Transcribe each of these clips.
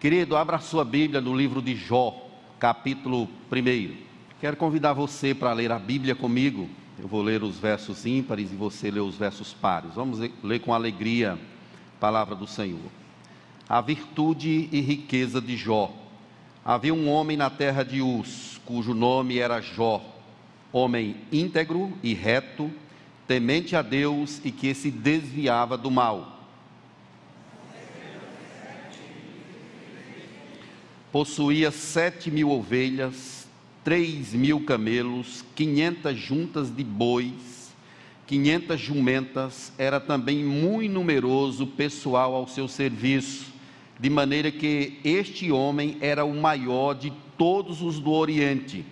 Querido, abra sua Bíblia no livro de Jó, capítulo 1. Quero convidar você para ler a Bíblia comigo. Eu vou ler os versos ímpares e você lê os versos pares. Vamos ler com alegria a palavra do Senhor. A virtude e riqueza de Jó. Havia um homem na terra de Uz, cujo nome era Jó, homem íntegro e reto, temente a Deus e que se desviava do mal possuía sete mil ovelhas, três mil camelos, quinhentas juntas de bois, quinhentas jumentas, era também muito numeroso pessoal ao seu serviço, de maneira que este homem era o maior de todos os do Oriente.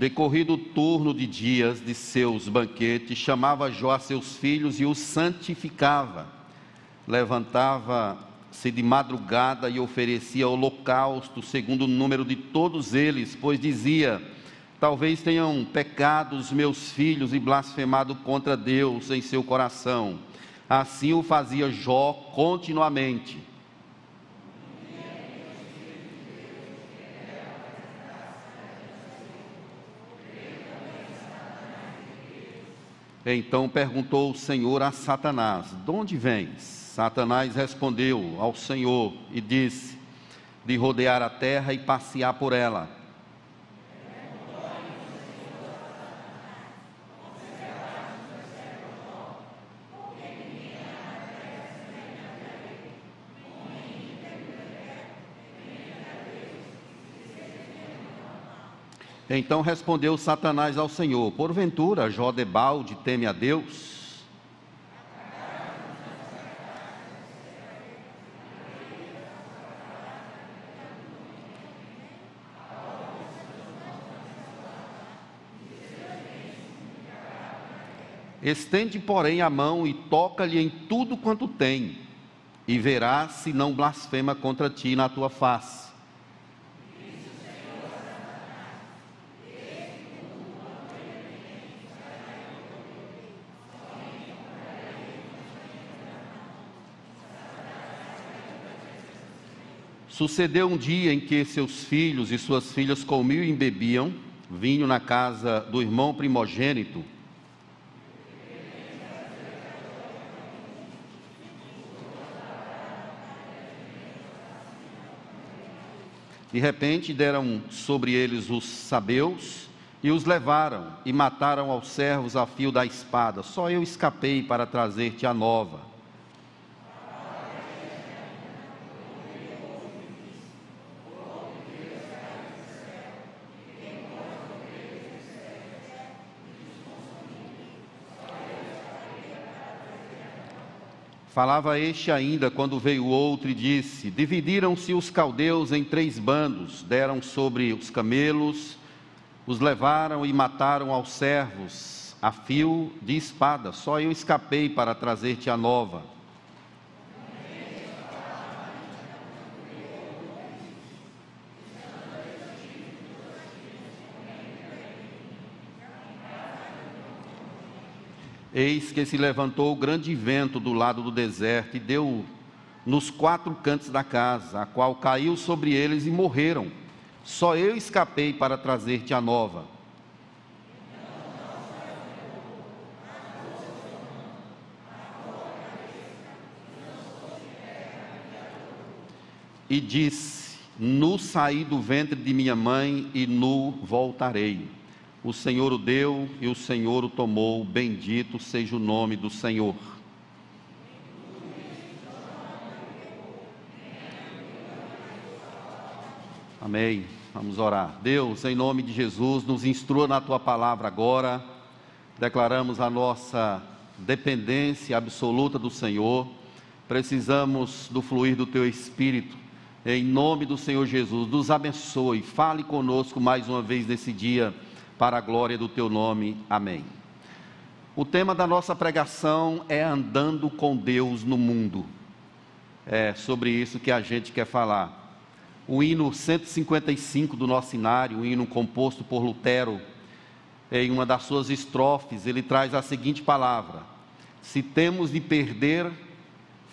Decorrido o turno de dias de seus banquetes, chamava Jó a seus filhos e os santificava. Levantava-se de madrugada e oferecia holocausto, segundo o número de todos eles, pois dizia: Talvez tenham pecado os meus filhos e blasfemado contra Deus em seu coração. Assim o fazia Jó continuamente. Então perguntou o Senhor a Satanás: De onde vens? Satanás respondeu ao Senhor e disse: De rodear a terra e passear por ela. Então respondeu Satanás ao Senhor: Porventura, Jó de balde teme a Deus? Estende, porém, a mão e toca-lhe em tudo quanto tem, e verás se não blasfema contra ti na tua face. Sucedeu um dia em que seus filhos e suas filhas comiam e bebiam vinho na casa do irmão primogênito. De repente deram sobre eles os sabeus e os levaram e mataram aos servos a fio da espada. Só eu escapei para trazer-te a nova. Falava este ainda quando veio outro e disse: Dividiram-se os caldeus em três bandos, deram sobre os camelos, os levaram e mataram aos servos a fio de espada. Só eu escapei para trazer-te a nova. Eis que se levantou grande vento do lado do deserto e deu nos quatro cantos da casa, a qual caiu sobre eles e morreram. Só eu escapei para trazer-te a nova. E disse: Nu saí do ventre de minha mãe e nu voltarei. O Senhor o deu e o Senhor o tomou, bendito seja o nome do Senhor. Amém. Vamos orar. Deus, em nome de Jesus, nos instrua na tua palavra agora. Declaramos a nossa dependência absoluta do Senhor. Precisamos do fluir do teu espírito. Em nome do Senhor Jesus, nos abençoe. Fale conosco mais uma vez nesse dia para a glória do teu nome. Amém. O tema da nossa pregação é andando com Deus no mundo. É sobre isso que a gente quer falar. o hino 155 do nosso cenário, um hino composto por Lutero, em uma das suas estrofes, ele traz a seguinte palavra: Se temos de perder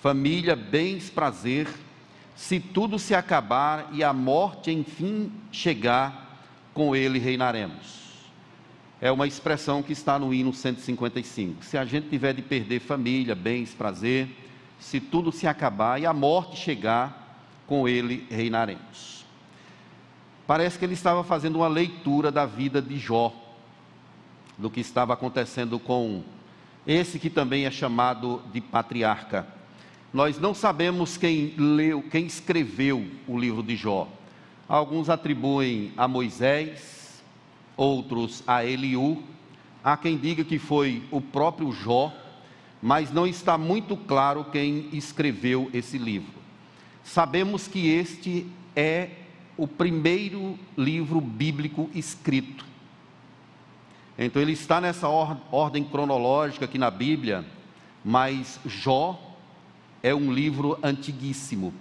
família, bens, prazer, se tudo se acabar e a morte enfim chegar, com ele reinaremos. É uma expressão que está no hino 155. Se a gente tiver de perder família, bens, prazer, se tudo se acabar e a morte chegar, com ele reinaremos. Parece que ele estava fazendo uma leitura da vida de Jó, do que estava acontecendo com esse que também é chamado de patriarca. Nós não sabemos quem leu, quem escreveu o livro de Jó. Alguns atribuem a Moisés, outros a Eliú. Há quem diga que foi o próprio Jó, mas não está muito claro quem escreveu esse livro. Sabemos que este é o primeiro livro bíblico escrito. Então ele está nessa ordem cronológica aqui na Bíblia, mas Jó é um livro antiguíssimo.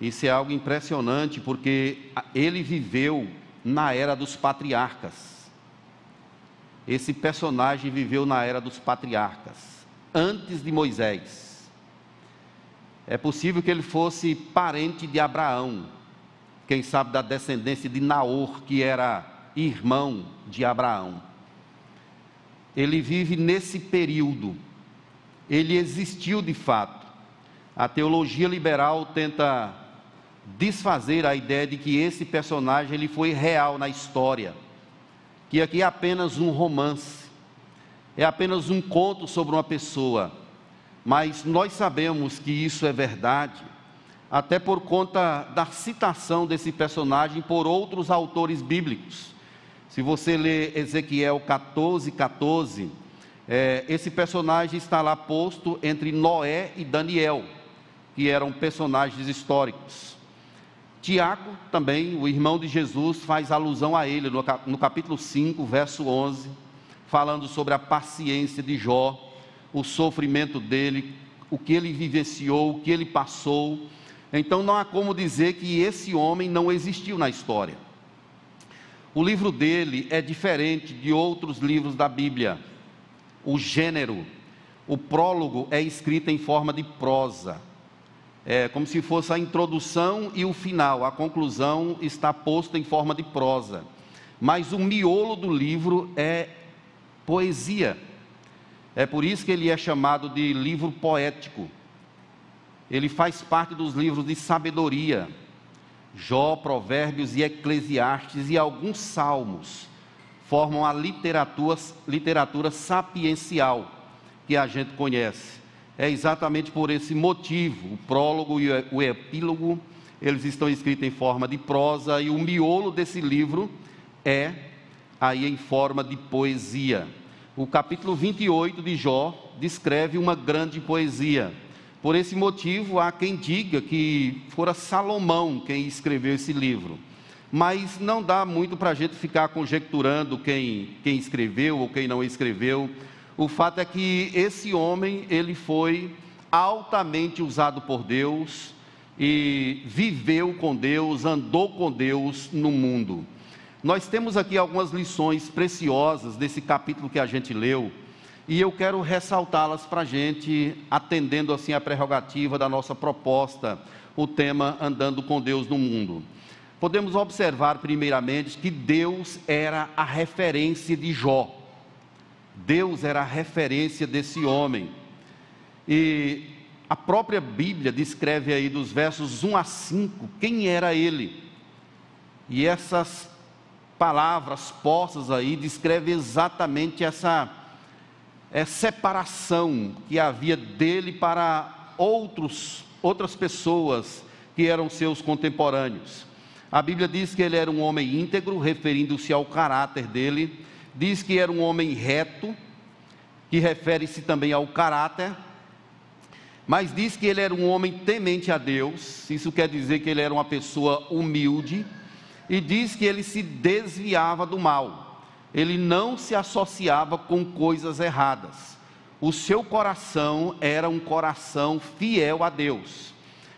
Isso é algo impressionante porque ele viveu na era dos patriarcas. Esse personagem viveu na era dos patriarcas, antes de Moisés. É possível que ele fosse parente de Abraão, quem sabe da descendência de Naor, que era irmão de Abraão. Ele vive nesse período ele existiu de fato. A teologia liberal tenta desfazer a ideia de que esse personagem ele foi real na história, que aqui é apenas um romance, é apenas um conto sobre uma pessoa. Mas nós sabemos que isso é verdade, até por conta da citação desse personagem por outros autores bíblicos. Se você ler Ezequiel 14, 14, é, esse personagem está lá posto entre Noé e Daniel, que eram personagens históricos. Tiago, também, o irmão de Jesus, faz alusão a ele no, capítulo 5, verso 11, falando sobre a paciência de Jó, o sofrimento dele, o que ele vivenciou, o que ele passou. Então não há como dizer que esse homem não existiu na história. O livro dele é diferente de outros livros da Bíblia o gênero. O prólogo é escrito em forma de prosa, é como se fosse a introdução e o final, a conclusão está posta em forma de prosa. Mas o miolo do livro é poesia. É por isso que ele é chamado de livro poético. Ele faz parte dos livros de sabedoria. Jó, Provérbios e Eclesiastes e alguns salmos formam a literatura, literatura sapiencial que a gente conhece. É exatamente por esse motivo, o prólogo e o epílogo, eles estão escritos em forma de prosa e o miolo desse livro é aí em forma de poesia. O capítulo 28 de Jó descreve uma grande poesia. Por esse motivo, há quem diga que fora Salomão quem escreveu esse livro mas não dá muito para a gente ficar conjecturando quem, quem escreveu ou quem não escreveu. O fato é que esse homem, ele foi altamente usado por Deus e viveu com Deus, andou com Deus no mundo. Nós temos aqui algumas lições preciosas desse capítulo que a gente leu, e eu quero ressaltá-las para a gente, atendendo assim a prerrogativa da nossa proposta, o tema Andando com Deus no Mundo podemos observar, primeiramente, que Deus era a referência de Jó. Deus era a referência desse homem. E a própria Bíblia descreve aí dos versos 1 a 5 quem era ele. E essas palavras postas aí descrevem exatamente essa, essa separação que havia dele para outros, outras pessoas que eram seus contemporâneos. A Bíblia diz que ele era um homem íntegro, referindo-se ao caráter dele. Diz que era um homem reto, que refere-se também ao caráter. Mas diz que ele era um homem temente a Deus. Isso quer dizer que ele era uma pessoa humilde. E diz que ele se desviava do mal. Ele não se associava com coisas erradas. O seu coração era um coração fiel a Deus.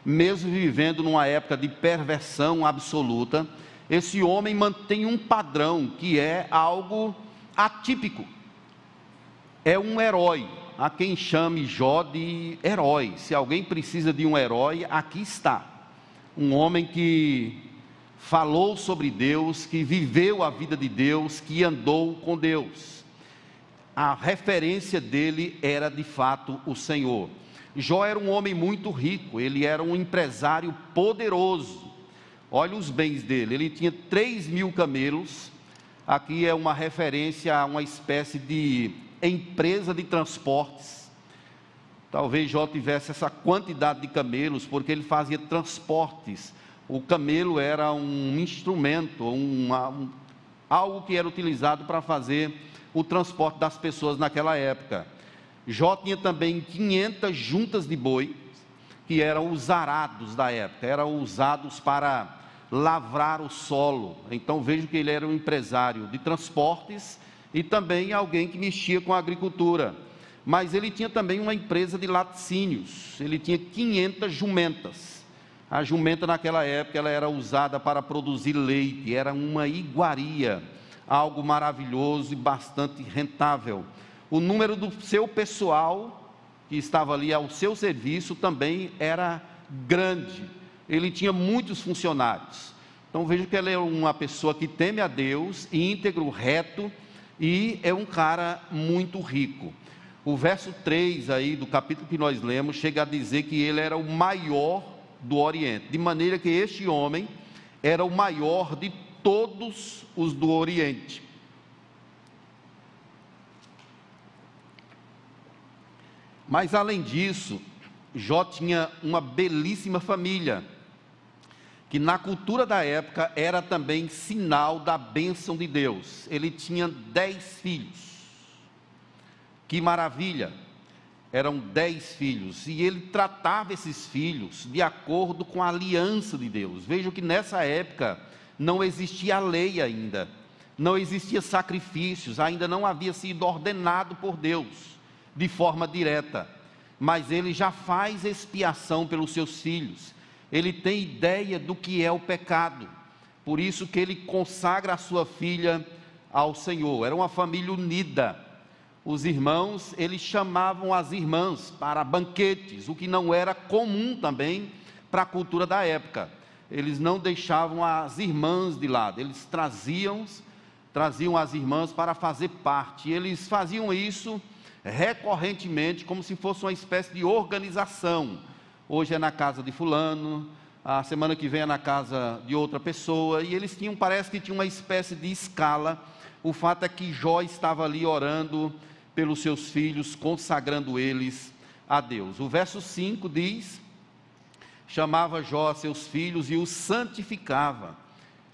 mesmo vivendo numa época de perversão absoluta, esse homem mantém um padrão que é algo atípico. É um herói, a quem chame Jó de herói. Se alguém precisa de um herói, aqui está. Um homem que falou sobre Deus, que viveu a vida de Deus, que andou com Deus. A referência dele era de fato o Senhor. Jó era um homem muito rico, ele era um empresário poderoso. Olha os bens dele, ele tinha 3 mil camelos. Aqui é uma referência a uma espécie de empresa de transportes. Talvez Jó tivesse essa quantidade de camelos, porque ele fazia transportes. O camelo era um instrumento, uma, um, algo que era utilizado para fazer o transporte das pessoas naquela época. Jó tinha também 500 juntas de boi, que eram os arados da época, eram usados para lavrar o solo. Então vejo que ele era um empresário de transportes e também alguém que mexia com a agricultura. Mas ele tinha também uma empresa de laticínios, ele tinha 500 jumentas. A jumenta naquela época ela era usada para produzir leite, era uma iguaria, algo maravilhoso e bastante rentável. O número do seu pessoal, que estava ali ao seu serviço, também era grande. Ele tinha muitos funcionários. Então vejo que ele é uma pessoa que teme a Deus, íntegro, reto e é um cara muito rico. O verso 3 aí do capítulo que nós lemos chega a dizer que ele era o maior do Oriente, de maneira que este homem era o maior de todos os do Oriente. Mas além disso, Jó tinha uma belíssima família, que na cultura da época era também sinal da bênção de Deus. Ele tinha dez filhos. Que maravilha! Eram dez filhos, e ele tratava esses filhos de acordo com a aliança de Deus. Veja que nessa época não existia lei ainda, não existia sacrifícios, ainda não havia sido ordenado por Deus de forma direta, mas ele já faz expiação pelos seus filhos. Ele tem ideia do que é o pecado. Por isso que ele consagra a sua filha ao Senhor. Era uma família unida. Os irmãos, eles chamavam as irmãs para banquetes, o que não era comum também para a cultura da época. Eles não deixavam as irmãs de lado, eles traziam, traziam as irmãs para fazer parte. Eles faziam isso recorrentemente, como se fosse uma espécie de organização. Hoje é na casa de fulano, a semana que vem é na casa de outra pessoa, e eles tinham, parece que tinha uma espécie de escala. O fato é que Jó estava ali orando pelos seus filhos, consagrando eles a Deus. O verso 5 diz: chamava Jó a seus filhos e os santificava.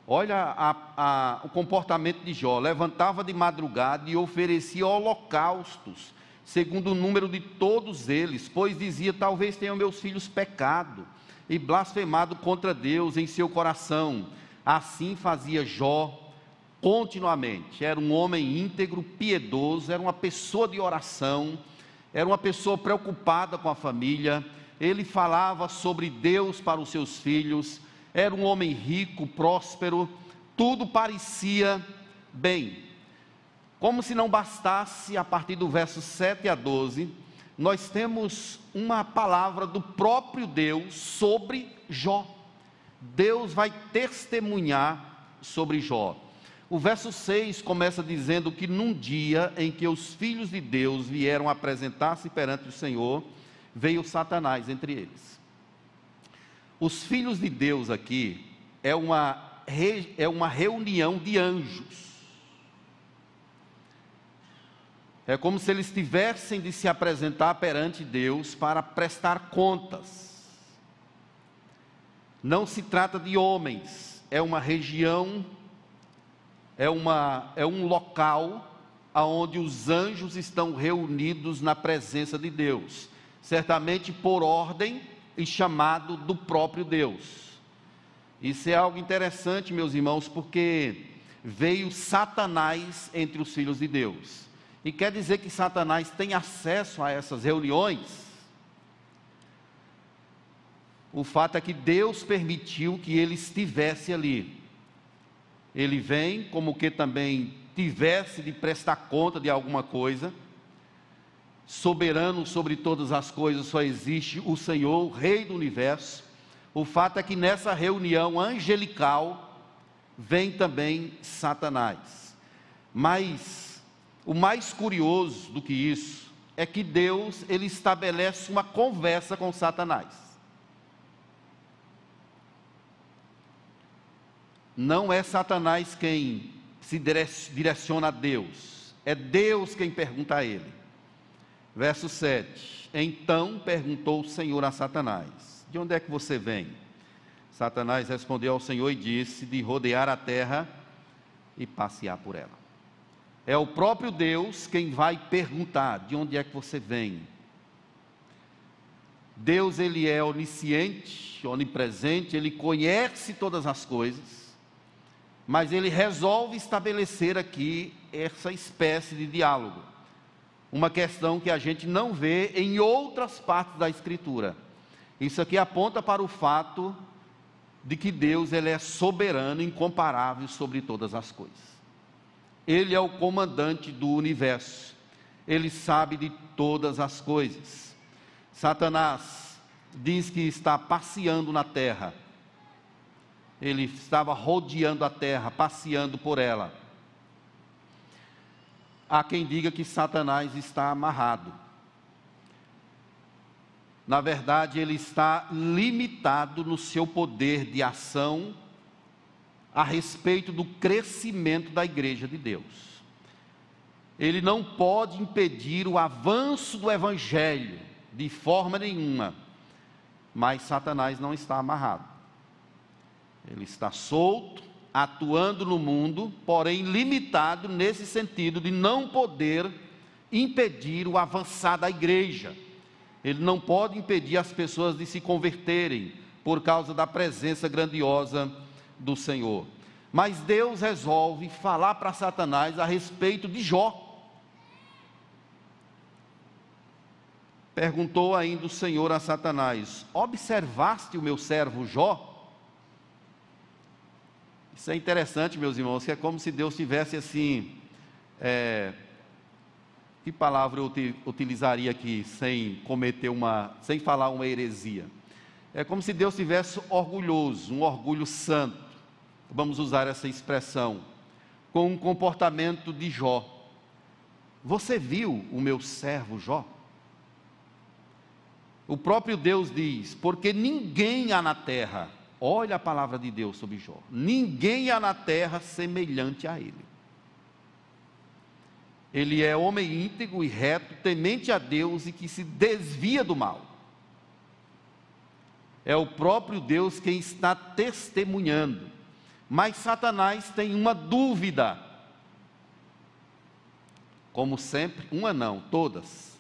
Olha a, a, o comportamento de Jó: levantava de madrugada e oferecia holocaustos segundo o número de todos eles, pois dizia: Talvez tenham meus filhos pecado e blasfemado contra Deus em seu coração. Assim fazia Jó continuamente. Era um homem íntegro, piedoso, era uma pessoa de oração, era uma pessoa preocupada com a família. Ele falava sobre Deus para os seus filhos, era um homem rico, próspero, tudo parecia bem. Como se não bastasse, a partir do verso 7 a 12, nós temos uma palavra do próprio Deus sobre Jó. Deus vai testemunhar sobre Jó. O verso 6 começa dizendo que num dia em que os filhos de Deus vieram apresentar-se perante o Senhor, veio Satanás entre eles. Os filhos de Deus aqui é uma, é uma reunião de anjos É como se eles tivessem de se apresentar perante Deus para prestar contas. Não se trata de homens, é uma região, é, uma, é um local aonde os anjos estão reunidos na presença de Deus, certamente por ordem e chamado do próprio Deus. Isso é algo interessante, meus irmãos, porque veio Satanás entre os filhos de Deus. E quer dizer que Satanás tem acesso a essas reuniões? O fato é que Deus permitiu que ele estivesse ali. Ele vem como que também tivesse de prestar conta de alguma coisa. Soberano sobre todas as coisas só existe o Senhor, o Rei do universo. O fato é que nessa reunião angelical vem também Satanás. Mas o mais curioso do que isso é que Deus ele estabelece uma conversa com Satanás. Não é Satanás quem se direciona a Deus, é Deus quem pergunta a ele. Verso 7: Então perguntou o Senhor a Satanás: De onde é que você vem? Satanás respondeu ao Senhor e disse: De rodear a terra e passear por ela. É o próprio Deus quem vai perguntar: De onde é que você vem? Deus, ele é onisciente, onipresente, ele conhece todas as coisas mas ele resolve estabelecer aqui essa espécie de diálogo. Uma questão que a gente não vê em outras partes da Escritura. Isso aqui aponta para o fato de que Deus ele é soberano, incomparável sobre todas as coisas. Ele é o comandante do universo. Ele sabe de todas as coisas. Satanás diz que está passeando na terra ele estava rodeando a terra, passeando por ela. Há quem diga que Satanás está amarrado. Na verdade, ele está limitado no seu poder de ação a respeito do crescimento da igreja de Deus. Ele não pode impedir o avanço do evangelho de forma nenhuma, mas Satanás não está amarrado. Ele está solto, atuando no mundo, porém limitado nesse sentido de não poder impedir o avançar da igreja. Ele não pode impedir as pessoas de se converterem por causa da presença grandiosa do Senhor. Mas Deus resolve falar para Satanás a respeito de Jó. Perguntou ainda o Senhor a Satanás: Observaste o meu servo Jó? Isso é interessante, meus irmãos, que é como se Deus tivesse assim. É, que palavra eu utilizaria aqui sem cometer uma. sem falar uma heresia? É como se Deus tivesse orgulhoso, um orgulho santo. Vamos usar essa expressão. Com um comportamento de Jó. Você viu o meu servo Jó? O próprio Deus diz: porque ninguém há na terra Olha a palavra de Deus sobre Jó. Ninguém há na terra semelhante a ele. Ele é homem íntegro e reto, temente a Deus e que se desvia do mal. É o próprio Deus quem está testemunhando. Mas Satanás tem uma dúvida. Como sempre, uma não, todas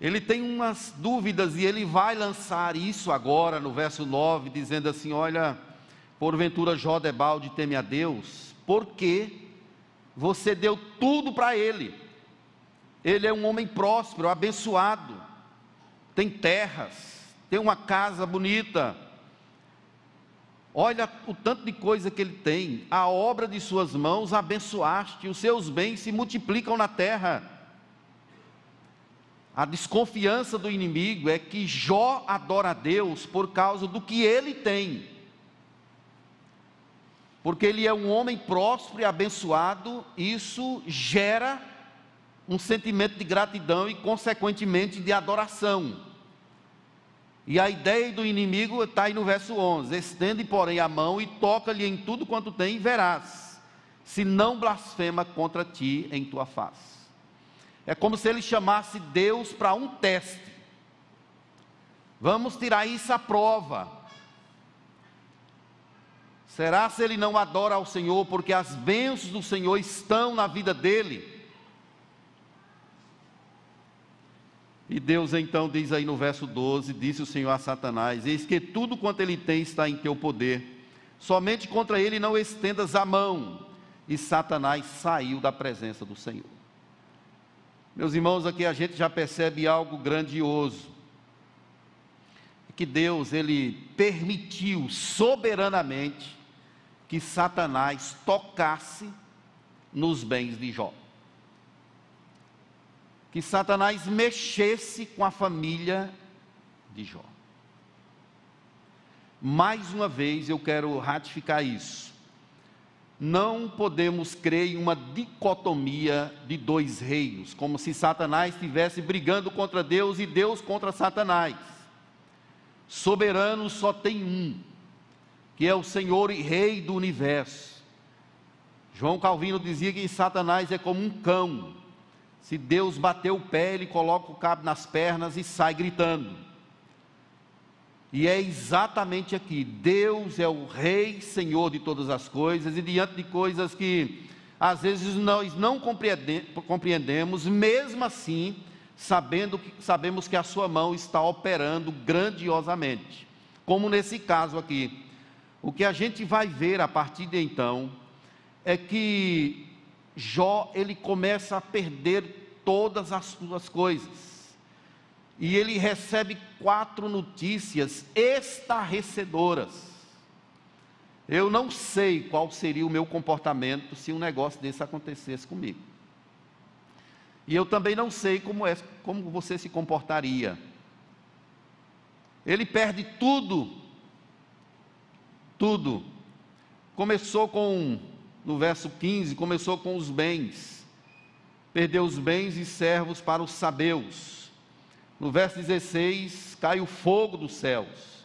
ele tem umas dúvidas e ele vai lançar isso agora no verso 9, dizendo assim: Olha, porventura Jó debalde teme a Deus, porque você deu tudo para ele. Ele é um homem próspero, abençoado, tem terras, tem uma casa bonita. Olha o tanto de coisa que ele tem, a obra de suas mãos abençoaste, os seus bens se multiplicam na terra. A desconfiança do inimigo é que Jó adora a Deus por causa do que ele tem. Porque ele é um homem próspero e abençoado, isso gera um sentimento de gratidão e, consequentemente, de adoração. E a ideia do inimigo está aí no verso 11: Estende, porém, a mão e toca-lhe em tudo quanto tem, e verás, se não blasfema contra ti em tua face. É como se ele chamasse Deus para um teste. Vamos tirar isso à prova. Será se ele não adora ao Senhor porque as bênçãos do Senhor estão na vida dele? E Deus então diz aí no verso 12: Disse o Senhor a Satanás: Eis que tudo quanto ele tem está em teu poder, somente contra ele não estendas a mão. E Satanás saiu da presença do Senhor. Meus irmãos, aqui a gente já percebe algo grandioso. que Deus ele permitiu soberanamente que Satanás tocasse nos bens de Jó. Que Satanás mexesse com a família de Jó. Mais uma vez eu quero ratificar isso. Não podemos crer em uma dicotomia de dois reinos, como se Satanás estivesse brigando contra Deus e Deus contra Satanás. Soberano só tem um, que é o Senhor e Rei do universo. João Calvino dizia que Satanás é como um cão. Se Deus bater o pé, ele coloca o cabo nas pernas e sai gritando. E é exatamente aqui: Deus é o Rei, Senhor de todas as coisas, e diante de coisas que às vezes nós não compreendemos, mesmo assim, sabendo que, sabemos que a Sua mão está operando grandiosamente. Como nesse caso aqui. O que a gente vai ver a partir de então é que Jó ele começa a perder todas as suas coisas. E ele recebe quatro notícias estarrecedoras. Eu não sei qual seria o meu comportamento se um negócio desse acontecesse comigo. E eu também não sei como, é, como você se comportaria. Ele perde tudo tudo. Começou com, no verso 15, começou com os bens. Perdeu os bens e servos para os sabeus. No verso 16, cai o fogo dos céus.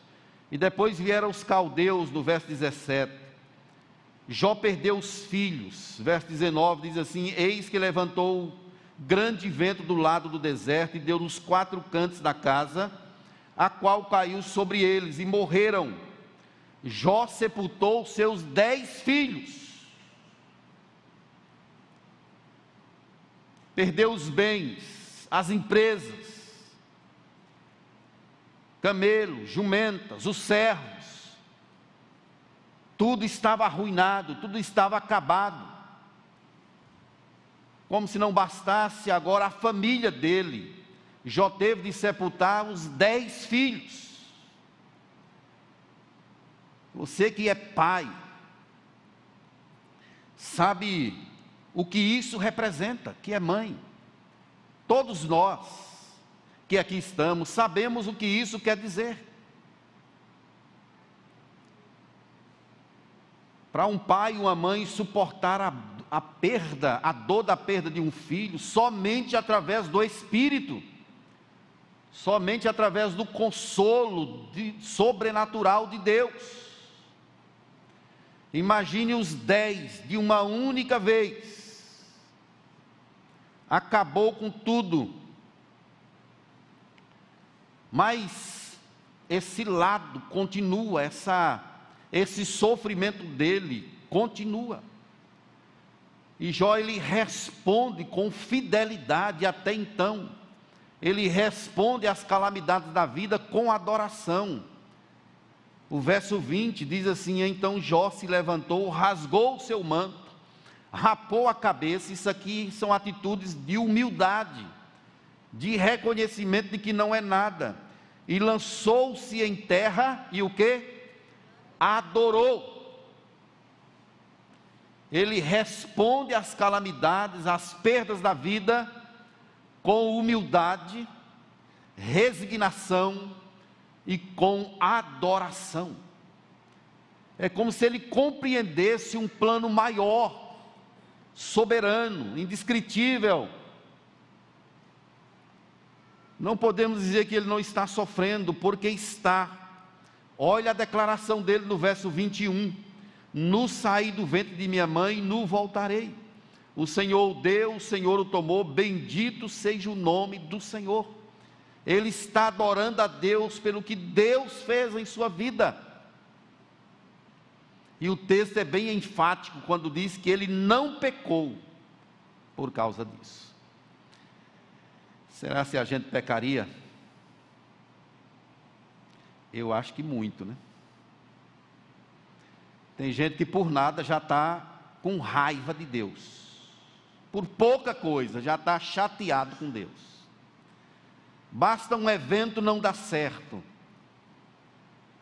E depois vieram os caldeus, no verso 17. Jó perdeu os filhos. Verso 19 diz assim: Eis que levantou grande vento do lado do deserto e deu nos quatro cantos da casa, a qual caiu sobre eles, e morreram Jó sepultou seus dez filhos, perdeu os bens, as empresas, camelos, jumentas, os servos, tudo estava arruinado, tudo estava acabado. Como se não bastasse agora a família dele, Jó teve de sepultar os dez filhos. Você que é pai, sabe o que isso representa, que é mãe. Todos nós que aqui estamos sabemos o que isso quer dizer. Para um pai e uma mãe suportar a, a perda, a dor da perda de um filho, somente através do Espírito, somente através do consolo de, sobrenatural de Deus. Imagine os dez de uma única vez. Acabou com tudo. Mas esse lado continua, essa, esse sofrimento dele continua. E Jó ele responde com fidelidade até então. Ele responde às calamidades da vida com adoração. O verso 20 diz assim: Então Jó se levantou, rasgou o seu manto, rapou a cabeça. Isso aqui são atitudes de humildade, de reconhecimento de que não é nada. E lançou-se em terra e o que? Adorou. Ele responde às calamidades, às perdas da vida, com humildade, resignação, e com adoração. É como se ele compreendesse um plano maior, soberano, indescritível. Não podemos dizer que ele não está sofrendo, porque está. Olha a declaração dele no verso 21. No saí do ventre de minha mãe, no voltarei. O Senhor o deu, o Senhor o tomou, bendito seja o nome do Senhor ele está adorando a Deus pelo que Deus fez em sua vida. E o texto é bem enfático quando diz que ele não pecou por causa disso. Será se a gente pecaria? Eu acho que muito, né? Tem gente que por nada já está com raiva de Deus. Por pouca coisa já está chateado com Deus. Basta um evento não dar certo.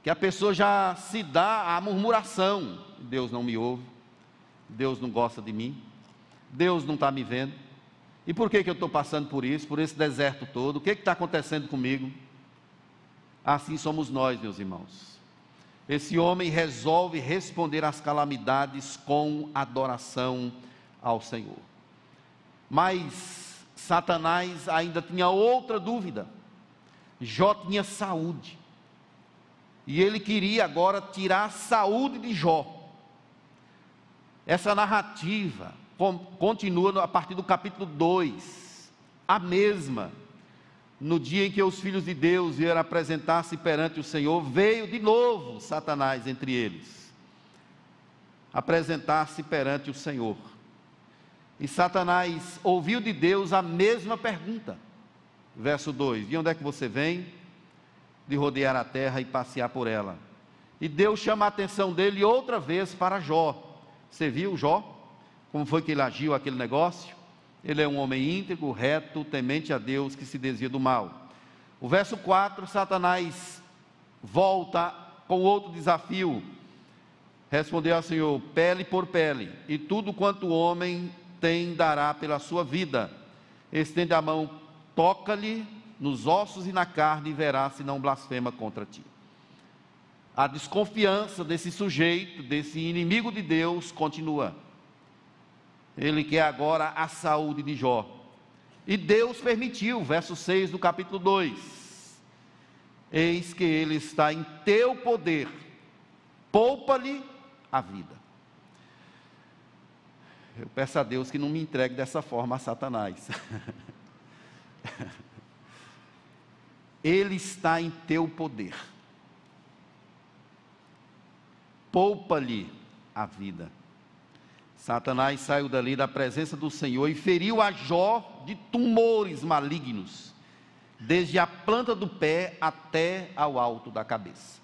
Que a pessoa já se dá à murmuração: Deus não me ouve, Deus não gosta de mim, Deus não está me vendo. E por que, que eu estou passando por isso, por esse deserto todo? O que está acontecendo comigo? Assim somos nós, meus irmãos. Esse homem resolve responder às calamidades com adoração ao Senhor. Mas Satanás ainda tinha outra dúvida. Jó tinha saúde. E ele queria agora tirar a saúde de Jó. Essa narrativa continua a partir do capítulo 2, a mesma. No dia em que os filhos de Deus vieram apresentar-se perante o Senhor, veio de novo Satanás entre eles, apresentar-se perante o Senhor. E Satanás ouviu de Deus a mesma pergunta. Verso 2: De onde é que você vem? De rodear a terra e passear por ela. E Deus chama a atenção dele outra vez para Jó. Você viu Jó? Como foi que ele agiu aquele negócio? Ele é um homem íntegro, reto, temente a Deus, que se desvia do mal. O verso 4, Satanás volta com outro desafio. Respondeu ao Senhor: pele por pele, e tudo quanto o homem tem dará pela sua vida. Estende a mão, toca-lhe nos ossos e na carne, e verá se não blasfema contra ti. A desconfiança desse sujeito, desse inimigo de Deus, continua. Ele quer agora a saúde de Jó. E Deus permitiu, verso 6 do capítulo 2: Eis que ele está em teu poder, poupa-lhe a vida. Eu peço a Deus que não me entregue dessa forma a Satanás. ele está em teu poder. Poupa-lhe a vida. Satanás saiu dali da presença do Senhor e feriu a Jó de tumores malignos, desde a planta do pé até ao alto da cabeça.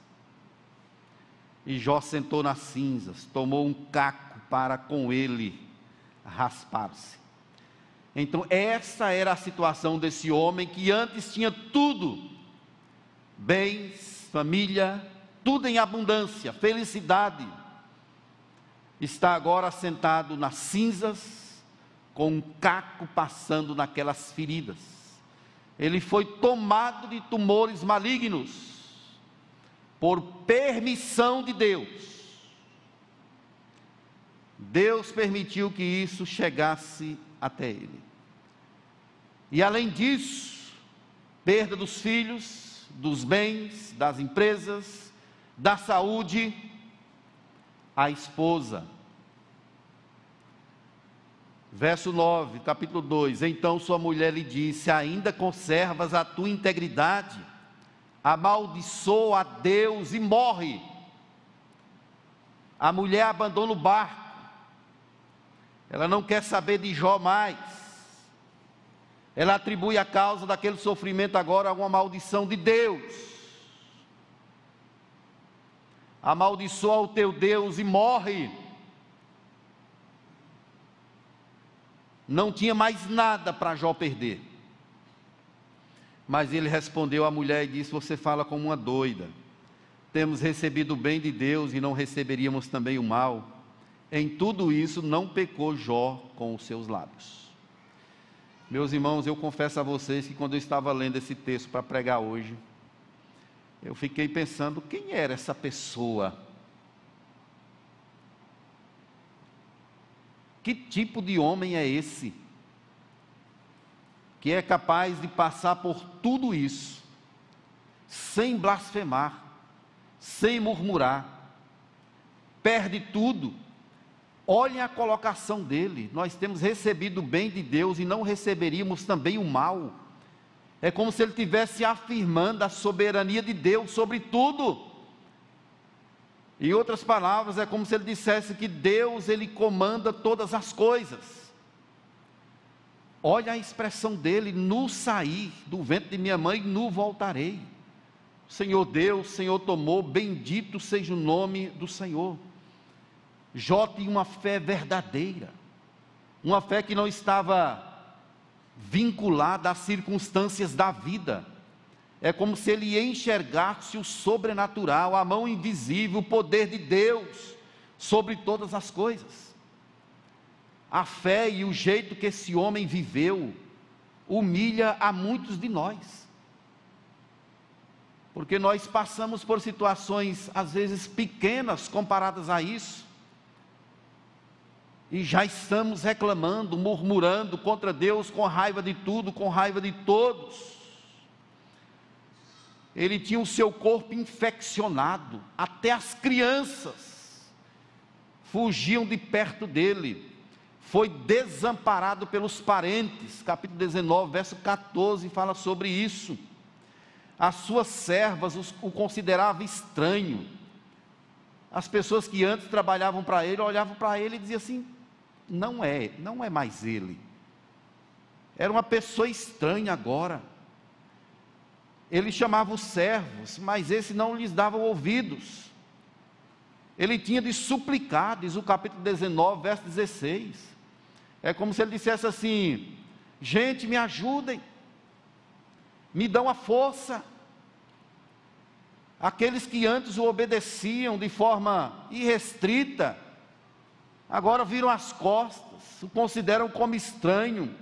E Jó sentou nas cinzas, tomou um caco para com ele raspar-se. Então, essa era a situação desse homem que antes tinha tudo: bens, família, tudo em abundância, felicidade está agora sentado nas cinzas, com um caco passando naquelas feridas. Ele foi tomado de tumores malignos, por permissão de Deus. Deus permitiu que isso chegasse até ele. E além disso, perda dos filhos, dos bens, das empresas, da saúde, a esposa. Verso 9, capítulo 2: Então sua mulher lhe disse: Ainda conservas a tua integridade? Amaldiçoa a Deus e morre. A mulher abandona o barco, ela não quer saber de Jó mais. Ela atribui a causa daquele sofrimento agora a uma maldição de Deus amaldiçoa o teu Deus e morre. Não tinha mais nada para Jó perder. Mas ele respondeu à mulher e disse: Você fala como uma doida. Temos recebido o bem de Deus e não receberíamos também o mal. Em tudo isso não pecou Jó com os seus lábios. Meus irmãos, eu confesso a vocês que quando eu estava lendo esse texto para pregar hoje, eu fiquei pensando quem era essa pessoa. Que tipo de homem é esse? Que é capaz de passar por tudo isso, sem blasfemar, sem murmurar, perde tudo. Olhem a colocação dele: nós temos recebido o bem de Deus e não receberíamos também o mal. É como se ele estivesse afirmando a soberania de Deus sobre tudo. Em outras palavras, é como se ele dissesse que Deus ele comanda todas as coisas. Olha a expressão dele: no sair do ventre de minha mãe, no voltarei. Senhor Deus, Senhor tomou, bendito seja o nome do Senhor. Jó tinha uma fé verdadeira, uma fé que não estava vinculada às circunstâncias da vida. É como se ele enxergasse o sobrenatural, a mão invisível, o poder de Deus sobre todas as coisas. A fé e o jeito que esse homem viveu humilha a muitos de nós. Porque nós passamos por situações, às vezes pequenas, comparadas a isso, e já estamos reclamando, murmurando contra Deus, com raiva de tudo, com raiva de todos. Ele tinha o seu corpo infeccionado, até as crianças fugiam de perto dele. Foi desamparado pelos parentes, capítulo 19, verso 14 fala sobre isso. As suas servas o consideravam estranho. As pessoas que antes trabalhavam para ele olhavam para ele e diziam assim: não é, não é mais ele. Era uma pessoa estranha agora. Ele chamava os servos, mas esse não lhes dava ouvidos. Ele tinha de suplicar, diz o capítulo 19, verso 16. É como se ele dissesse assim: gente, me ajudem, me dão a força. Aqueles que antes o obedeciam de forma irrestrita, agora viram as costas, o consideram como estranho.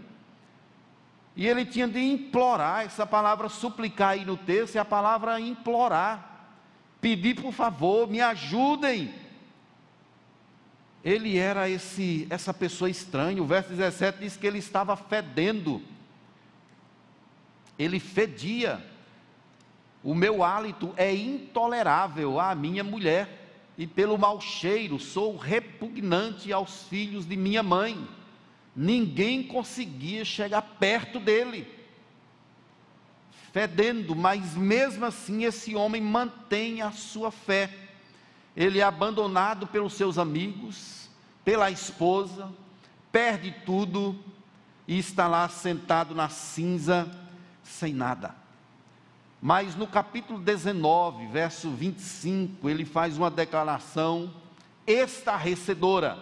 E ele tinha de implorar, essa palavra suplicar aí no texto é a palavra implorar, pedir por favor, me ajudem. Ele era esse, essa pessoa estranha, o verso 17 diz que ele estava fedendo, ele fedia, o meu hálito é intolerável à minha mulher e pelo mau cheiro sou repugnante aos filhos de minha mãe. Ninguém conseguia chegar perto dele, fedendo, mas mesmo assim esse homem mantém a sua fé. Ele é abandonado pelos seus amigos, pela esposa, perde tudo e está lá sentado na cinza, sem nada. Mas no capítulo 19, verso 25, ele faz uma declaração estarrecedora.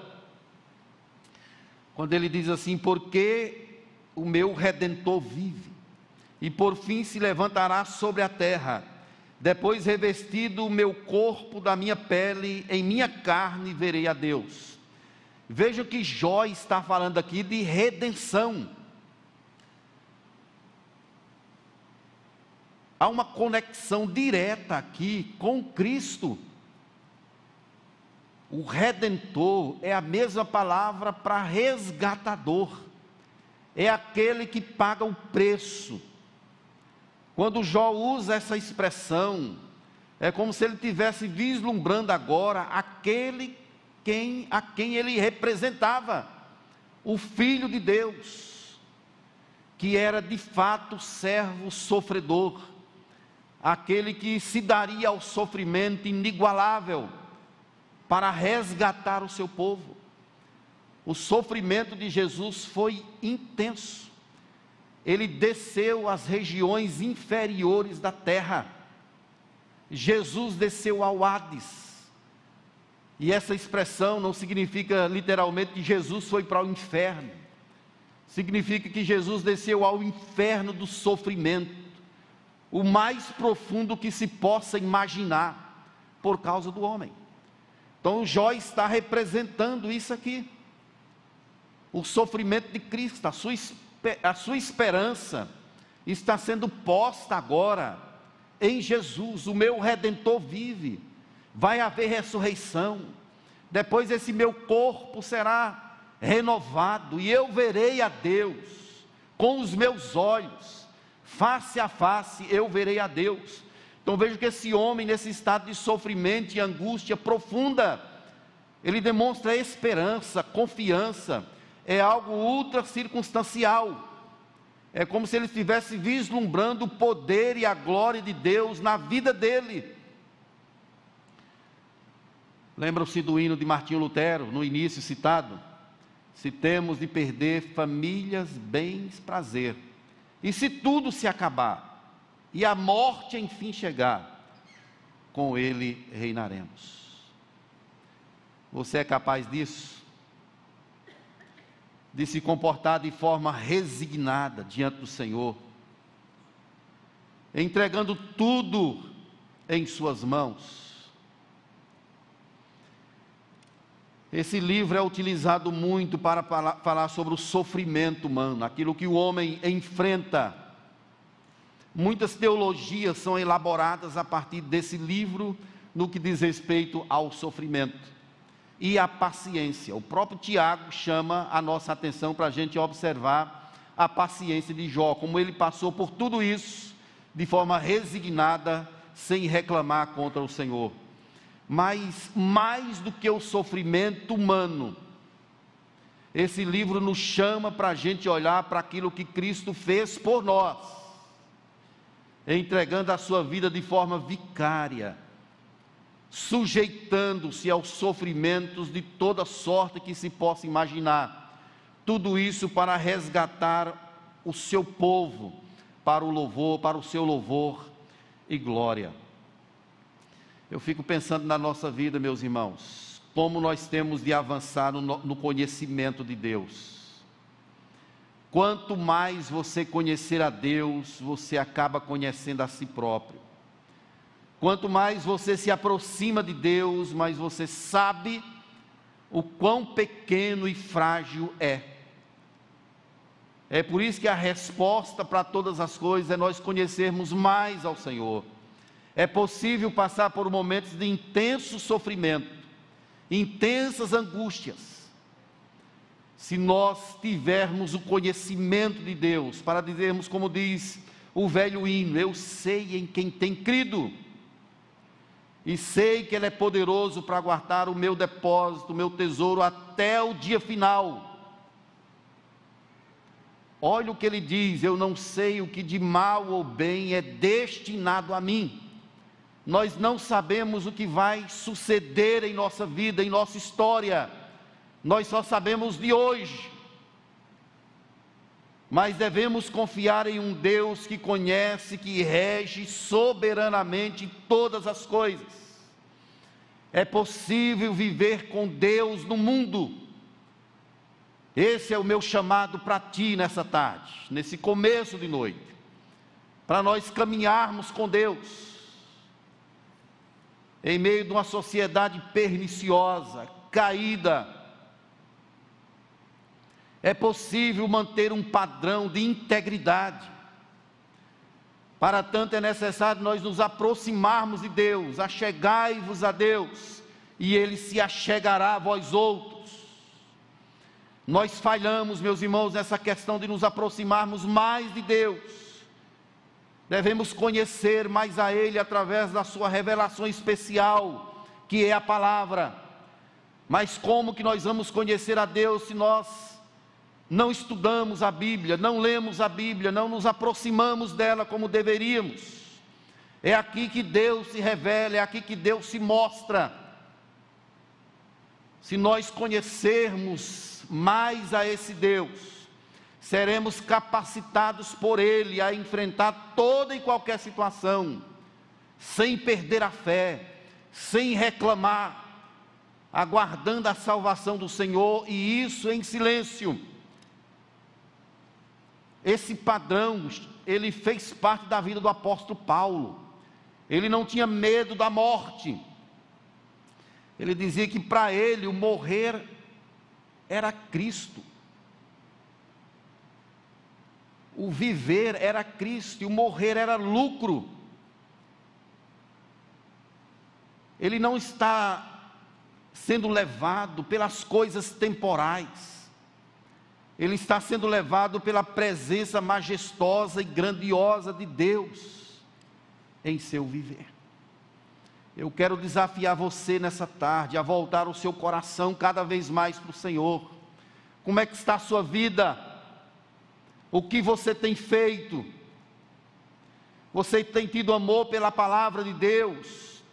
Quando ele diz assim: Porque o meu redentor vive, e por fim se levantará sobre a terra, depois revestido o meu corpo da minha pele, em minha carne verei a Deus. Veja que Jó está falando aqui de redenção. Há uma conexão direta aqui com Cristo. O redentor é a mesma palavra para resgatador, é aquele que paga o preço. Quando Jó usa essa expressão, é como se ele estivesse vislumbrando agora aquele quem, a quem ele representava, o Filho de Deus, que era de fato servo sofredor, aquele que se daria ao sofrimento inigualável para resgatar o seu povo. O sofrimento de Jesus foi intenso. Ele desceu às regiões inferiores da terra. Jesus desceu ao Hades. E essa expressão não significa literalmente que Jesus foi para o inferno. Significa que Jesus desceu ao inferno do sofrimento o mais profundo que se possa imaginar, por causa do homem. Então, Jó está representando isso aqui. O sofrimento de Cristo, a sua, a sua esperança está sendo posta agora em Jesus. O meu redentor vive, vai haver ressurreição. Depois, esse meu corpo será renovado e eu verei a Deus com os meus olhos face a face eu verei a Deus. Então vejo que esse homem, nesse estado de sofrimento e angústia profunda, ele demonstra esperança, confiança, é algo ultra circunstancial. É como se ele estivesse vislumbrando o poder e a glória de Deus na vida dele. Lembram-se do hino de Martinho Lutero, no início citado? Se temos de perder famílias, bens, prazer e se tudo se acabar e a morte enfim chegar, com ele reinaremos. Você é capaz disso? De se comportar de forma resignada diante do Senhor, entregando tudo em Suas mãos. Esse livro é utilizado muito para falar sobre o sofrimento humano, aquilo que o homem enfrenta. Muitas teologias são elaboradas a partir desse livro no que diz respeito ao sofrimento e à paciência. O próprio Tiago chama a nossa atenção para a gente observar a paciência de Jó, como ele passou por tudo isso de forma resignada, sem reclamar contra o Senhor. Mas mais do que o sofrimento humano, esse livro nos chama para a gente olhar para aquilo que Cristo fez por nós, entregando a sua vida de forma vicária, sujeitando-se aos sofrimentos de toda sorte que se possa imaginar. Tudo isso para resgatar o seu povo para o louvor, para o seu louvor e glória. Eu fico pensando na nossa vida, meus irmãos, como nós temos de avançar no, no conhecimento de Deus. Quanto mais você conhecer a Deus, você acaba conhecendo a si próprio. Quanto mais você se aproxima de Deus, mais você sabe o quão pequeno e frágil é. É por isso que a resposta para todas as coisas é nós conhecermos mais ao Senhor é possível passar por momentos de intenso sofrimento, intensas angústias, se nós tivermos o conhecimento de Deus, para dizermos, como diz o velho hino: Eu sei em quem tem crido, e sei que Ele é poderoso para guardar o meu depósito, o meu tesouro até o dia final. Olha o que ele diz: Eu não sei o que de mal ou bem é destinado a mim nós não sabemos o que vai suceder em nossa vida, em nossa história, nós só sabemos de hoje. Mas devemos confiar em um Deus que conhece, que rege soberanamente todas as coisas. É possível viver com Deus no mundo. Esse é o meu chamado para ti nessa tarde, nesse começo de noite, para nós caminharmos com Deus em meio de uma sociedade perniciosa, caída, é possível manter um padrão de integridade. Para tanto é necessário nós nos aproximarmos de Deus, achegai-vos a Deus, e Ele se achegará a vós outros. Nós falhamos, meus irmãos, nessa questão de nos aproximarmos mais de Deus devemos conhecer mais a Ele através da Sua revelação especial, que é a palavra. Mas como que nós vamos conhecer a Deus se nós não estudamos a Bíblia, não lemos a Bíblia, não nos aproximamos dela como deveríamos? É aqui que Deus se revela, é aqui que Deus se mostra. Se nós conhecermos mais a esse Deus, seremos capacitados por Ele a enfrentar toda e qualquer situação, sem perder a fé, sem reclamar, aguardando a salvação do Senhor e isso em silêncio. Esse padrão, ele fez parte da vida do apóstolo Paulo. Ele não tinha medo da morte. Ele dizia que para ele o morrer era Cristo. O viver era Cristo e o morrer era lucro. Ele não está sendo levado pelas coisas temporais, ele está sendo levado pela presença majestosa e grandiosa de Deus em seu viver. Eu quero desafiar você nessa tarde a voltar o seu coração cada vez mais para o Senhor. Como é que está a sua vida? O que você tem feito? Você tem tido amor pela palavra de Deus?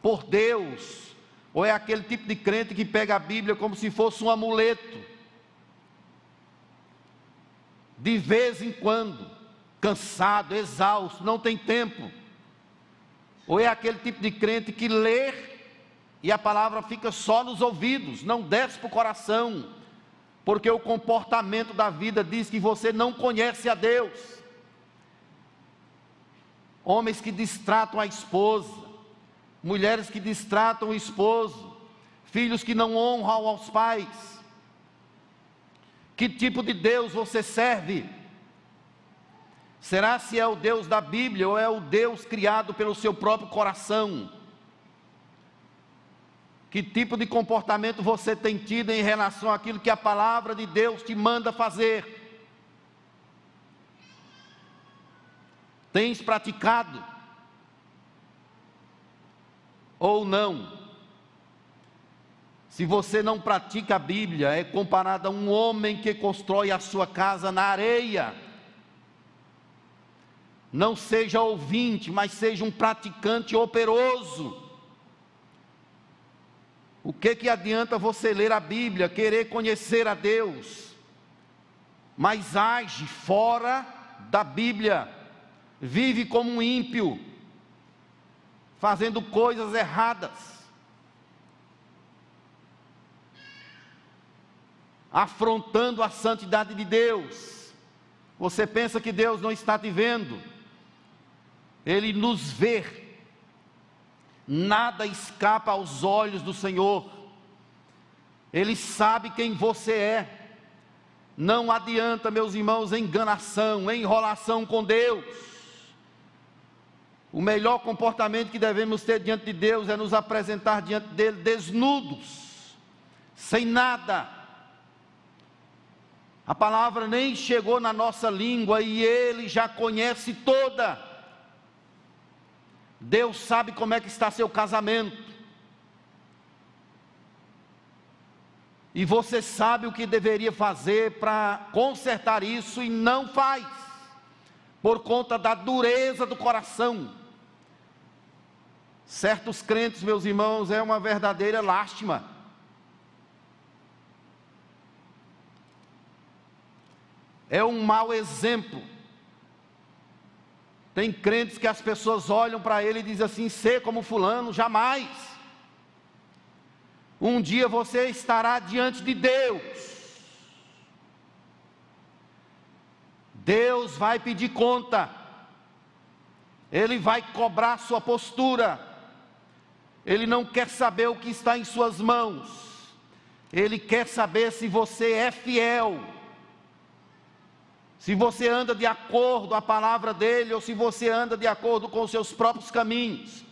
Por Deus? Ou é aquele tipo de crente que pega a Bíblia como se fosse um amuleto? De vez em quando, cansado, exausto, não tem tempo. Ou é aquele tipo de crente que lê e a palavra fica só nos ouvidos, não desce para o coração, porque o comportamento da vida diz que você não conhece a Deus. homens que distratam a esposa, mulheres que distratam o esposo, filhos que não honram aos pais. Que tipo de Deus você serve? Será se é o Deus da Bíblia ou é o Deus criado pelo seu próprio coração? Que tipo de comportamento você tem tido em relação àquilo que a palavra de Deus te manda fazer? Tens praticado? Ou não? Se você não pratica a Bíblia, é comparado a um homem que constrói a sua casa na areia. Não seja ouvinte, mas seja um praticante operoso. O que que adianta você ler a Bíblia, querer conhecer a Deus, mas age fora da Bíblia, vive como um ímpio, fazendo coisas erradas, afrontando a santidade de Deus. Você pensa que Deus não está te vendo? Ele nos vê. Nada escapa aos olhos do Senhor. Ele sabe quem você é. Não adianta, meus irmãos, enganação, enrolação com Deus. O melhor comportamento que devemos ter diante de Deus é nos apresentar diante dele desnudos, sem nada. A palavra nem chegou na nossa língua e ele já conhece toda. Deus sabe como é que está seu casamento. E você sabe o que deveria fazer para consertar isso e não faz, por conta da dureza do coração. Certos crentes, meus irmãos, é uma verdadeira lástima. É um mau exemplo tem crentes que as pessoas olham para ele e dizem assim: ser como Fulano, jamais. Um dia você estará diante de Deus. Deus vai pedir conta, Ele vai cobrar sua postura, Ele não quer saber o que está em suas mãos, Ele quer saber se você é fiel se você anda de acordo à palavra dele ou se você anda de acordo com os seus próprios caminhos.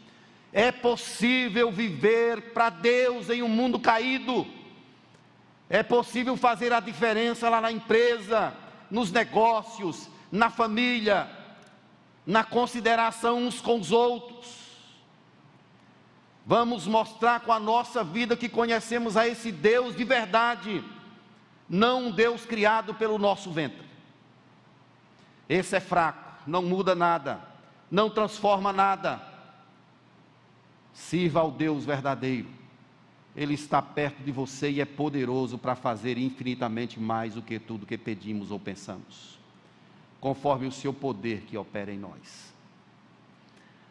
É possível viver para Deus em um mundo caído. É possível fazer a diferença lá na empresa, nos negócios, na família, na consideração uns com os outros. Vamos mostrar com a nossa vida que conhecemos a esse Deus de verdade, não um Deus criado pelo nosso ventre. Esse é fraco, não muda nada, não transforma nada. Sirva ao Deus verdadeiro. Ele está perto de você e é poderoso para fazer infinitamente mais do que tudo que pedimos ou pensamos, conforme o seu poder que opera em nós.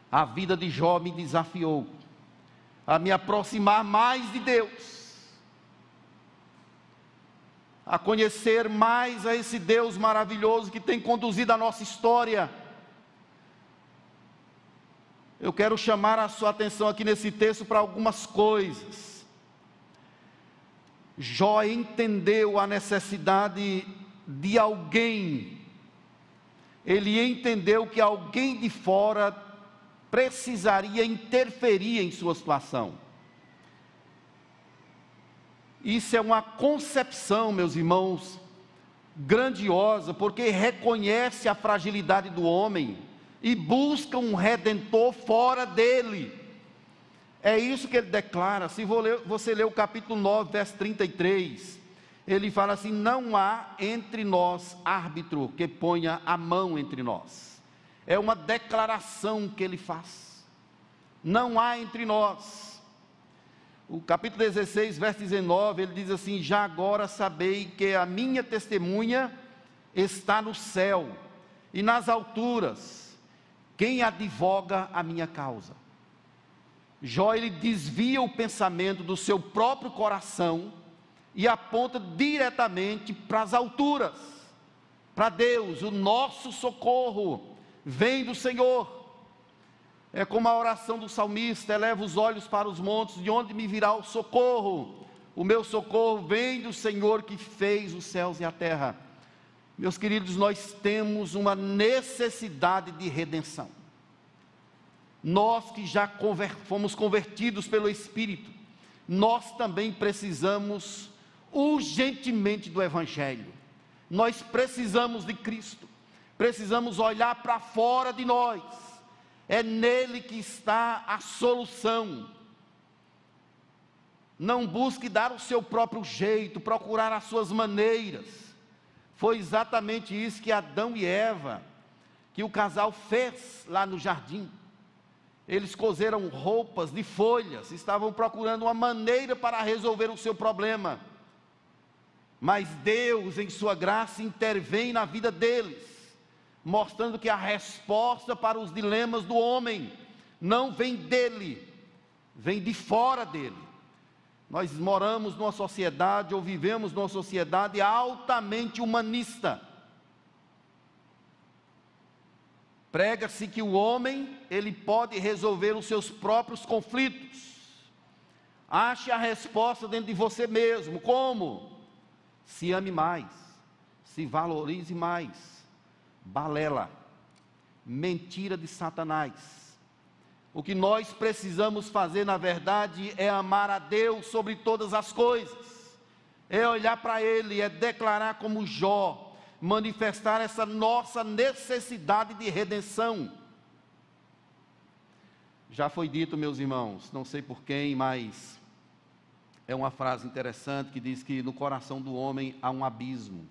A vida de Jó me desafiou a me aproximar mais de Deus a conhecer mais a esse Deus maravilhoso que tem conduzido a nossa história. Eu quero chamar a sua atenção aqui nesse texto para algumas coisas. Jó entendeu a necessidade de alguém, ele entendeu que alguém de fora precisaria interferir em sua situação. Isso é uma concepção, meus irmãos, grandiosa, porque reconhece a fragilidade do homem e busca um redentor fora dele. É isso que ele declara. Se você ler o capítulo 9, verso 33, ele fala assim: Não há entre nós árbitro que ponha a mão entre nós. É uma declaração que ele faz. Não há entre nós o capítulo 16, verso 19, ele diz assim: Já agora sabei que a minha testemunha está no céu e nas alturas, quem advoga a minha causa? Jó ele desvia o pensamento do seu próprio coração e aponta diretamente para as alturas, para Deus, o nosso socorro vem do Senhor. É como a oração do salmista: eleva os olhos para os montes, de onde me virá o socorro? O meu socorro vem do Senhor que fez os céus e a terra. Meus queridos, nós temos uma necessidade de redenção. Nós que já conver fomos convertidos pelo Espírito, nós também precisamos urgentemente do Evangelho. Nós precisamos de Cristo, precisamos olhar para fora de nós, é nele que está a solução. Não busque dar o seu próprio jeito, procurar as suas maneiras. Foi exatamente isso que Adão e Eva, que o casal fez lá no jardim. Eles cozeram roupas de folhas, estavam procurando uma maneira para resolver o seu problema. Mas Deus, em Sua graça, intervém na vida deles, mostrando que a resposta para os dilemas do homem não vem dele, vem de fora dele. Nós moramos numa sociedade ou vivemos numa sociedade altamente humanista Prega-se que o homem, ele pode resolver os seus próprios conflitos. Ache a resposta dentro de você mesmo. Como? Se ame mais, se valorize mais. Balela, mentira de Satanás. O que nós precisamos fazer, na verdade, é amar a Deus sobre todas as coisas, é olhar para Ele, é declarar como Jó: manifestar essa nossa necessidade de redenção. Já foi dito, meus irmãos, não sei por quem, mas é uma frase interessante que diz que no coração do homem há um abismo.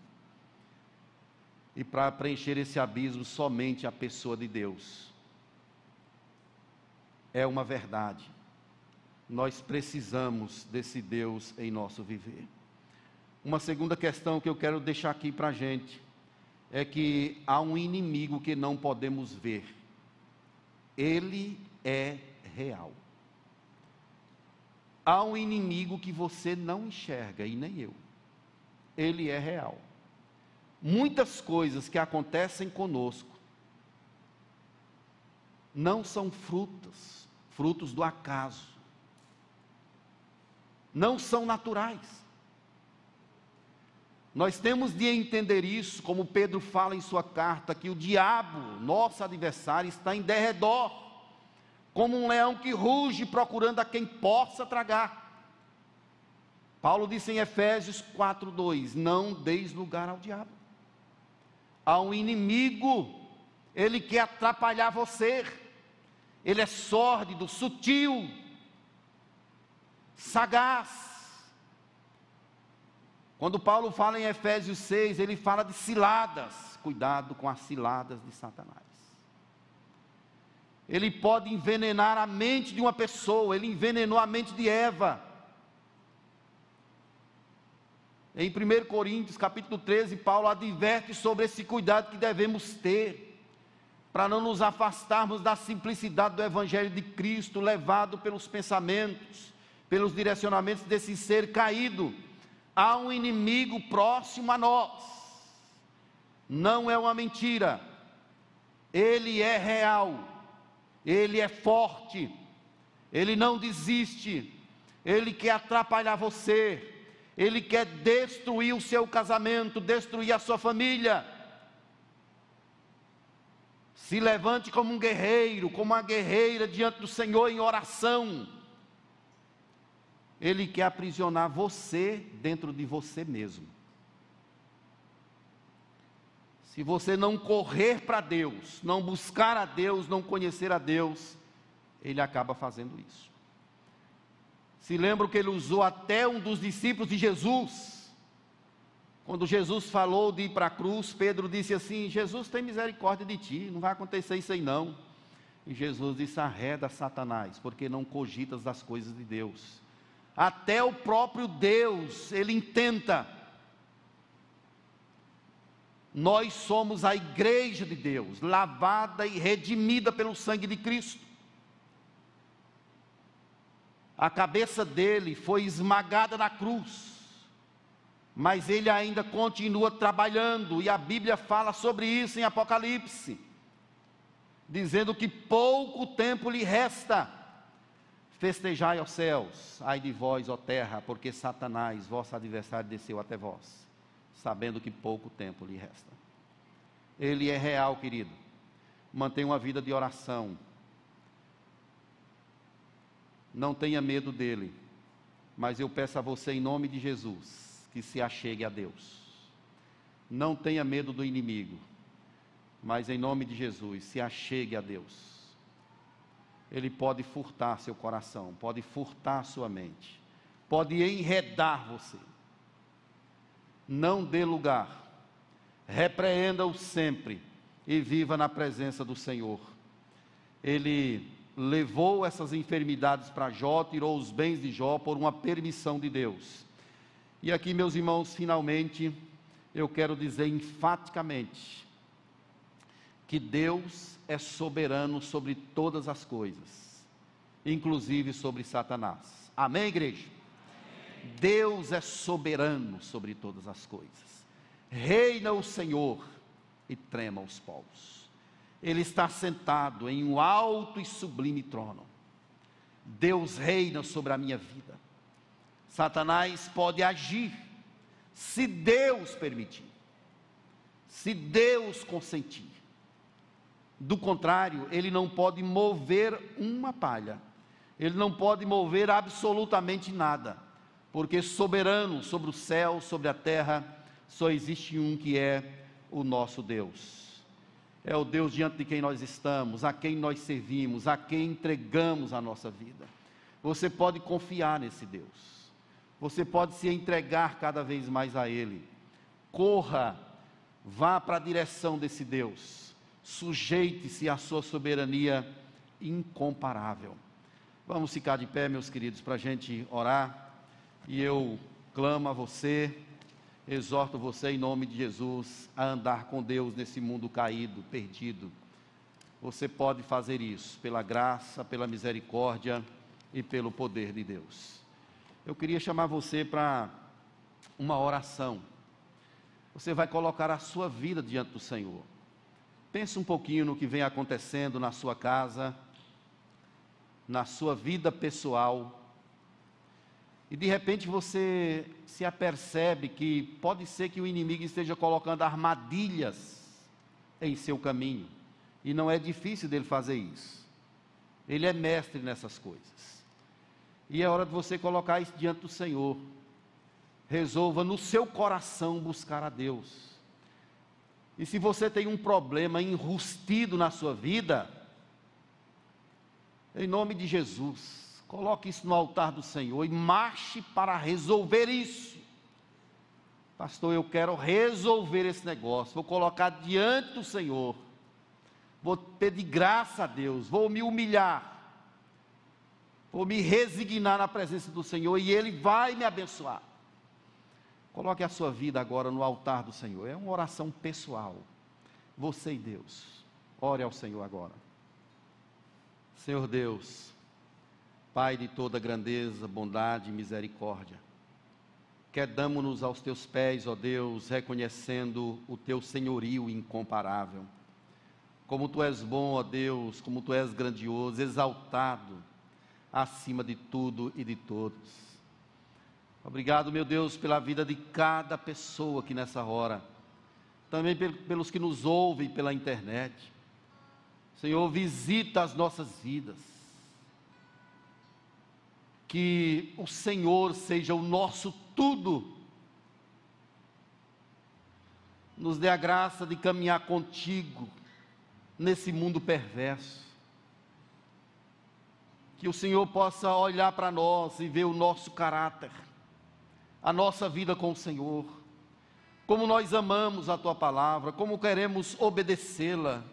E para preencher esse abismo, somente a pessoa de Deus. É uma verdade. Nós precisamos desse Deus em nosso viver. Uma segunda questão que eu quero deixar aqui para a gente é que há um inimigo que não podemos ver. Ele é real. Há um inimigo que você não enxerga e nem eu. Ele é real. Muitas coisas que acontecem conosco não são frutas, frutos do acaso. Não são naturais. Nós temos de entender isso, como Pedro fala em sua carta, que o diabo, nosso adversário, está em derredor, como um leão que ruge procurando a quem possa tragar. Paulo disse em Efésios 4:2: Não deis lugar ao diabo. Há um inimigo, ele quer atrapalhar você. Ele é sórdido, sutil, sagaz. Quando Paulo fala em Efésios 6, ele fala de ciladas. Cuidado com as ciladas de Satanás. Ele pode envenenar a mente de uma pessoa, ele envenenou a mente de Eva. Em 1 Coríntios, capítulo 13, Paulo adverte sobre esse cuidado que devemos ter, para não nos afastarmos da simplicidade do Evangelho de Cristo, levado pelos pensamentos, pelos direcionamentos desse ser caído há um inimigo próximo a nós. Não é uma mentira. Ele é real. Ele é forte. Ele não desiste. Ele quer atrapalhar você. Ele quer destruir o seu casamento, destruir a sua família. Se levante como um guerreiro, como uma guerreira diante do Senhor em oração ele quer aprisionar você dentro de você mesmo. Se você não correr para Deus, não buscar a Deus, não conhecer a Deus, ele acaba fazendo isso. Se lembra que ele usou até um dos discípulos de Jesus. Quando Jesus falou de ir para a cruz, Pedro disse assim: Jesus tem misericórdia de ti, não vai acontecer isso aí não. E Jesus disse: arreda Satanás, porque não cogitas das coisas de Deus até o próprio Deus, ele intenta. Nós somos a igreja de Deus, lavada e redimida pelo sangue de Cristo. A cabeça dele foi esmagada na cruz, mas ele ainda continua trabalhando, e a Bíblia fala sobre isso em Apocalipse. dizendo que pouco tempo lhe resta. Festejai, aos céus, ai de vós, ó terra, porque Satanás, vosso adversário, desceu até vós, sabendo que pouco tempo lhe resta. Ele é real, querido. Mantenha uma vida de oração. Não tenha medo dele. Mas eu peço a você, em nome de Jesus, que se achegue a Deus. Não tenha medo do inimigo. Mas em nome de Jesus, se achegue a Deus ele pode furtar seu coração, pode furtar sua mente, pode enredar você. Não dê lugar, repreenda-o sempre e viva na presença do Senhor. Ele levou essas enfermidades para Jó, tirou os bens de Jó por uma permissão de Deus. E aqui, meus irmãos, finalmente, eu quero dizer enfaticamente que Deus é soberano sobre todas as coisas, inclusive sobre Satanás. Amém, igreja? Amém. Deus é soberano sobre todas as coisas. Reina o Senhor e trema os povos. Ele está sentado em um alto e sublime trono. Deus reina sobre a minha vida. Satanás pode agir se Deus permitir, se Deus consentir. Do contrário, ele não pode mover uma palha, ele não pode mover absolutamente nada, porque soberano sobre o céu, sobre a terra, só existe um que é o nosso Deus. É o Deus diante de quem nós estamos, a quem nós servimos, a quem entregamos a nossa vida. Você pode confiar nesse Deus, você pode se entregar cada vez mais a Ele. Corra, vá para a direção desse Deus sujeite-se à sua soberania incomparável. Vamos ficar de pé, meus queridos, para a gente orar. E eu clamo a você, exorto você em nome de Jesus a andar com Deus nesse mundo caído, perdido. Você pode fazer isso pela graça, pela misericórdia e pelo poder de Deus. Eu queria chamar você para uma oração. Você vai colocar a sua vida diante do Senhor. Pense um pouquinho no que vem acontecendo na sua casa, na sua vida pessoal. E de repente você se apercebe que pode ser que o inimigo esteja colocando armadilhas em seu caminho. E não é difícil dele fazer isso. Ele é mestre nessas coisas. E é hora de você colocar isso diante do Senhor. Resolva no seu coração buscar a Deus. E se você tem um problema enrustido na sua vida, em nome de Jesus, coloque isso no altar do Senhor e marche para resolver isso. Pastor, eu quero resolver esse negócio, vou colocar diante do Senhor, vou pedir graça a Deus, vou me humilhar, vou me resignar na presença do Senhor e Ele vai me abençoar. Coloque a sua vida agora no altar do Senhor. É uma oração pessoal. Você e Deus. Ore ao Senhor agora. Senhor Deus, Pai de toda grandeza, bondade e misericórdia, quedamos-nos aos teus pés, ó Deus, reconhecendo o teu senhorio incomparável. Como tu és bom, ó Deus, como tu és grandioso, exaltado acima de tudo e de todos. Obrigado, meu Deus, pela vida de cada pessoa aqui nessa hora. Também pelos que nos ouvem pela internet. Senhor, visita as nossas vidas. Que o Senhor seja o nosso tudo. Nos dê a graça de caminhar contigo nesse mundo perverso. Que o Senhor possa olhar para nós e ver o nosso caráter a nossa vida com o Senhor, como nós amamos a tua palavra, como queremos obedecê-la.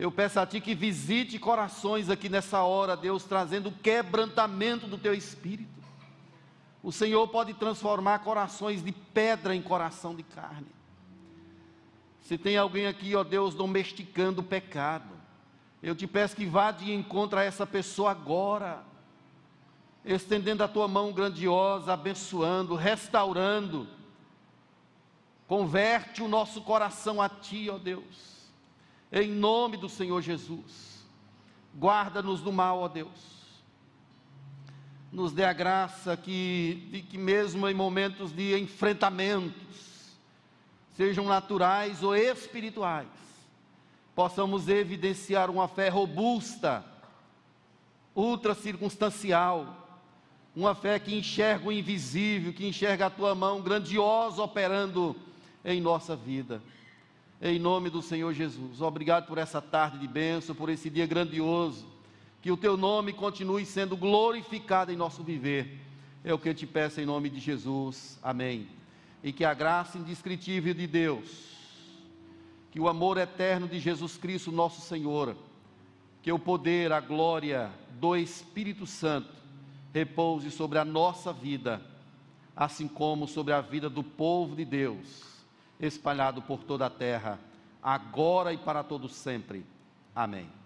Eu peço a ti que visite corações aqui nessa hora, Deus, trazendo quebrantamento do teu espírito. O Senhor pode transformar corações de pedra em coração de carne. Se tem alguém aqui, ó Deus, domesticando o pecado, eu te peço que vá de encontro a essa pessoa agora estendendo a tua mão grandiosa, abençoando, restaurando. Converte o nosso coração a ti, ó Deus. Em nome do Senhor Jesus. Guarda-nos do mal, ó Deus. Nos dê a graça que, de que mesmo em momentos de enfrentamentos, sejam naturais ou espirituais, possamos evidenciar uma fé robusta, ultra circunstancial, uma fé que enxerga o invisível, que enxerga a tua mão grandiosa operando em nossa vida. Em nome do Senhor Jesus, obrigado por essa tarde de bênção, por esse dia grandioso. Que o teu nome continue sendo glorificado em nosso viver. É o que eu te peço em nome de Jesus. Amém. E que a graça indescritível de Deus, que o amor eterno de Jesus Cristo, nosso Senhor, que o poder, a glória do Espírito Santo repouse sobre a nossa vida, assim como sobre a vida do povo de Deus, espalhado por toda a terra, agora e para todos sempre. Amém.